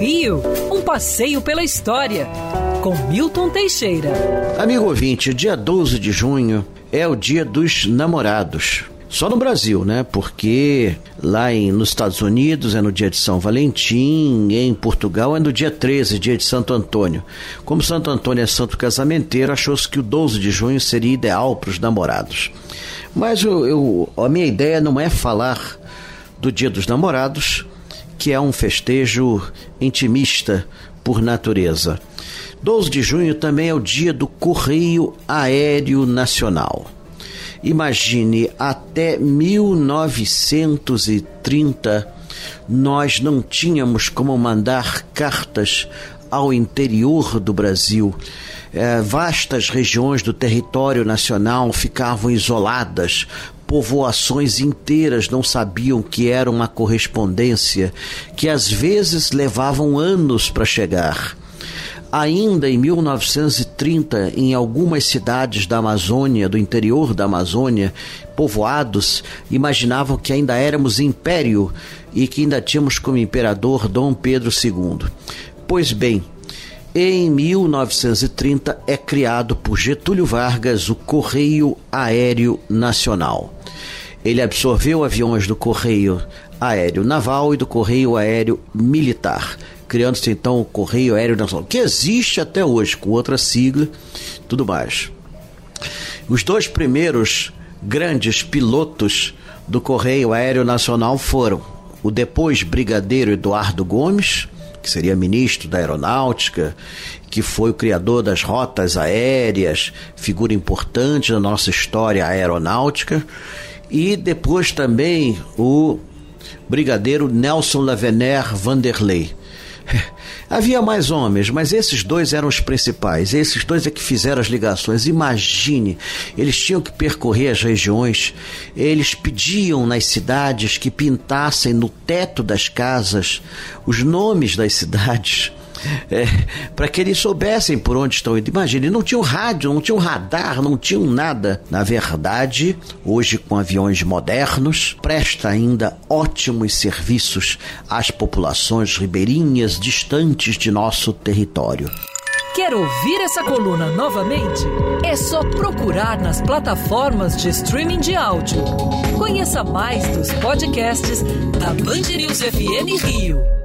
Rio, um passeio pela história, com Milton Teixeira. Amigo ouvinte, dia 12 de junho é o dia dos namorados. Só no Brasil, né? Porque lá em, nos Estados Unidos é no dia de São Valentim, em Portugal é no dia 13, dia de Santo Antônio. Como Santo Antônio é santo casamenteiro, achou-se que o 12 de junho seria ideal para os namorados. Mas eu, eu, a minha ideia não é falar do Dia dos Namorados, que é um festejo intimista por natureza. 12 de junho também é o dia do Correio Aéreo Nacional. Imagine, até 1930 nós não tínhamos como mandar cartas ao interior do Brasil. É, vastas regiões do território nacional ficavam isoladas, povoações inteiras não sabiam que era uma correspondência, que às vezes levavam anos para chegar. Ainda em 1930, em algumas cidades da Amazônia, do interior da Amazônia, povoados, imaginavam que ainda éramos império e que ainda tínhamos como imperador Dom Pedro II. Pois bem, em 1930 é criado por Getúlio Vargas o Correio Aéreo Nacional. Ele absorveu aviões do Correio Aéreo Naval e do Correio Aéreo Militar criando-se então o Correio Aéreo Nacional, que existe até hoje, com outra sigla, tudo mais. Os dois primeiros grandes pilotos do Correio Aéreo Nacional foram o depois brigadeiro Eduardo Gomes, que seria ministro da Aeronáutica, que foi o criador das rotas aéreas, figura importante na nossa história aeronáutica, e depois também o brigadeiro Nelson Lavener Vanderlei, Havia mais homens, mas esses dois eram os principais. Esses dois é que fizeram as ligações. Imagine, eles tinham que percorrer as regiões, eles pediam nas cidades que pintassem no teto das casas os nomes das cidades é, para que eles soubessem por onde estão indo. Imagine, não tinham rádio, não tinham radar, não tinham nada. Na verdade, hoje com aviões modernos, presta ainda ótimos serviços às populações ribeirinhas distantes de nosso território. Quer ouvir essa coluna novamente? É só procurar nas plataformas de streaming de áudio. Conheça mais dos podcasts da Band News FM Rio.